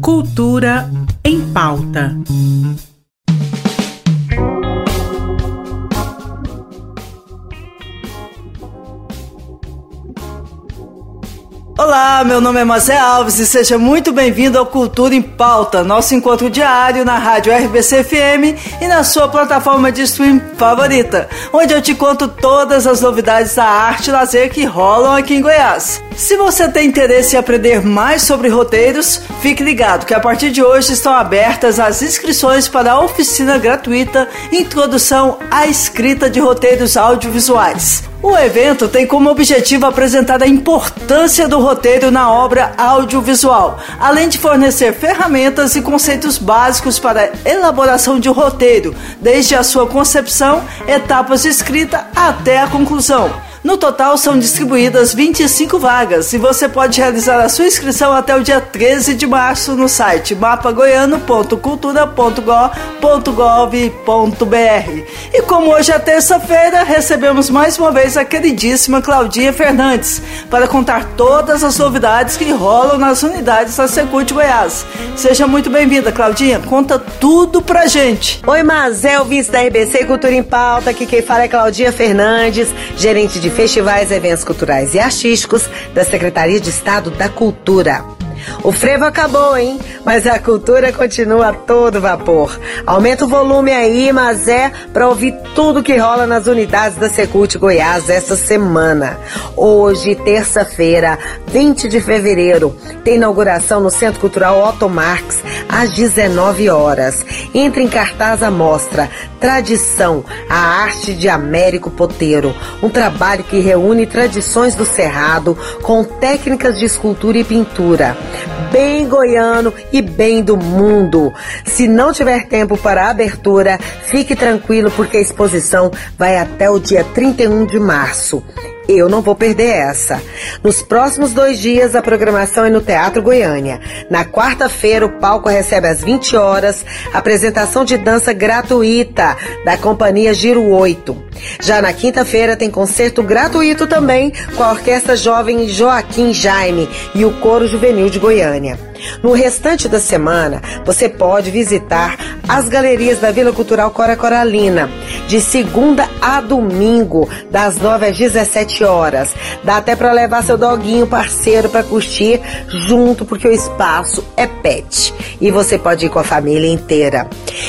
Cultura em pauta. Olá, meu nome é Mazé Alves e seja muito bem-vindo ao Cultura em Pauta, nosso encontro diário na rádio RBC FM e na sua plataforma de stream favorita, onde eu te conto todas as novidades da arte e lazer que rolam aqui em Goiás. Se você tem interesse em aprender mais sobre roteiros, fique ligado que a partir de hoje estão abertas as inscrições para a oficina gratuita Introdução à Escrita de Roteiros Audiovisuais. O evento tem como objetivo apresentar a importância do roteiro na obra audiovisual, além de fornecer ferramentas e conceitos básicos para a elaboração de um roteiro, desde a sua concepção, etapas de escrita até a conclusão. No total, são distribuídas 25 vagas e você pode realizar a sua inscrição até o dia 13 de março no site mapagoiano.cultura.gov.br. E como hoje é terça-feira, recebemos mais uma vez a queridíssima Claudinha Fernandes para contar todas as novidades que rolam nas unidades da Secult Goiás. Seja muito bem-vinda, Claudinha. Conta tudo pra gente. Oi, Mazel, vice da RBC Cultura em Pauta. Aqui quem fala é Claudinha Fernandes, gerente de de festivais, eventos culturais e artísticos da Secretaria de Estado da Cultura. O frevo acabou, hein? Mas a cultura continua a todo vapor. Aumenta o volume aí, mas é para ouvir tudo que rola nas unidades da Secult Goiás esta semana. Hoje, terça-feira, 20 de fevereiro, tem inauguração no Centro Cultural Otto Marx às 19 horas. Entra em cartaz a mostra Tradição, a arte de Américo Poteiro, um trabalho que reúne tradições do Cerrado com técnicas de escultura e pintura bem goiano e bem do mundo. Se não tiver tempo para a abertura, fique tranquilo porque a exposição vai até o dia 31 de março. Eu não vou perder essa. Nos próximos dois dias, a programação é no Teatro Goiânia. Na quarta-feira, o palco recebe às 20 horas apresentação de dança gratuita da companhia Giro 8. Já na quinta-feira, tem concerto gratuito também com a Orquestra Jovem Joaquim Jaime e o Coro Juvenil de Goiânia. No restante da semana, você pode visitar as galerias da Vila Cultural Cora Coralina, de segunda a domingo, das 9 às 17 horas. Dá até para levar seu doguinho parceiro para curtir junto, porque o espaço é pet. E você pode ir com a família inteira.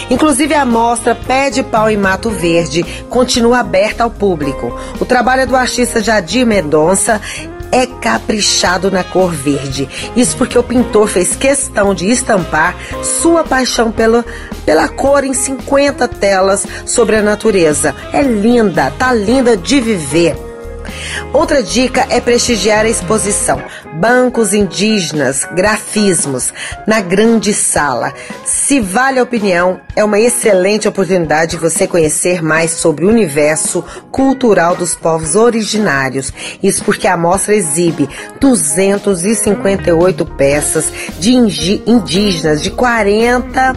Inclusive a mostra Pé de Pau em Mato Verde continua aberta ao público. O trabalho é do artista Jadir Mendonça é caprichado na cor verde. Isso porque o pintor fez questão de estampar sua paixão pela, pela cor em 50 telas sobre a natureza. É linda, tá linda de viver. Outra dica é prestigiar a exposição Bancos Indígenas, Grafismos, na Grande Sala. Se vale a opinião, é uma excelente oportunidade de você conhecer mais sobre o universo cultural dos povos originários. Isso porque a mostra exibe 258 peças de indígenas de 40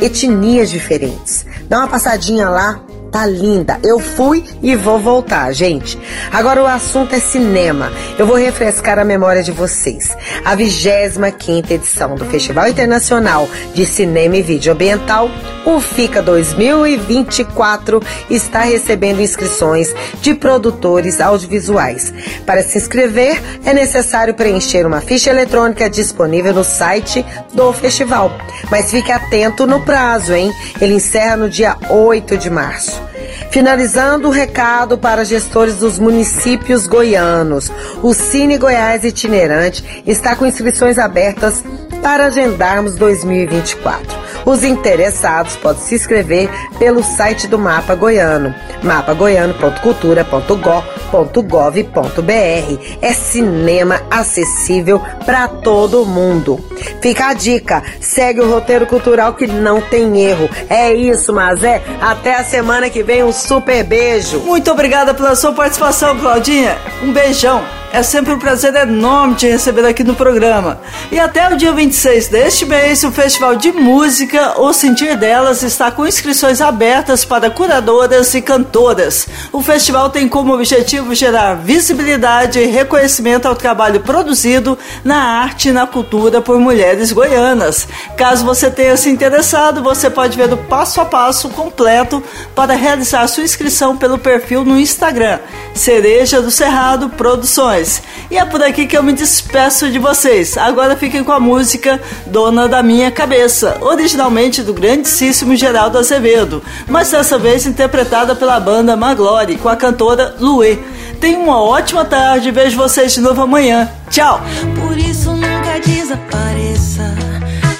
etnias diferentes. Dá uma passadinha lá tá linda. Eu fui e vou voltar, gente. Agora o assunto é cinema. Eu vou refrescar a memória de vocês. A 25 edição do Festival Internacional de Cinema e Vídeo Ambiental, o FICA 2024, está recebendo inscrições de produtores audiovisuais. Para se inscrever, é necessário preencher uma ficha eletrônica disponível no site do festival. Mas fique atento no prazo, hein? Ele encerra no dia 8 de março. Finalizando o recado para gestores dos municípios goianos. O Cine Goiás Itinerante está com inscrições abertas para agendarmos 2024. Os interessados podem se inscrever pelo site do Mapa Goiano, mapagoiano.cultura.gov.br. É cinema acessível para todo mundo. Fica a dica, segue o roteiro cultural que não tem erro. É isso, mas é. Até a semana que vem, um super beijo. Muito obrigada pela sua participação, Claudinha. Um beijão. É sempre um prazer enorme te receber aqui no programa. E até o dia 26 deste mês, o Festival de Música música O Sentir Delas está com inscrições abertas para curadoras e cantoras. O festival tem como objetivo gerar visibilidade e reconhecimento ao trabalho produzido na arte e na cultura por mulheres goianas. Caso você tenha se interessado, você pode ver o passo a passo completo para realizar sua inscrição pelo perfil no Instagram, Cereja do Cerrado Produções. E é por aqui que eu me despeço de vocês. Agora fiquem com a música Dona da Minha Cabeça, originalmente do grandíssimo Geraldo Azevedo, mas dessa vez interpretada pela banda Maglore com a cantora Luê. Tenham uma ótima tarde, vejo vocês de novo amanhã. Tchau! Por isso nunca desapareça,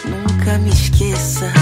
nunca me esqueça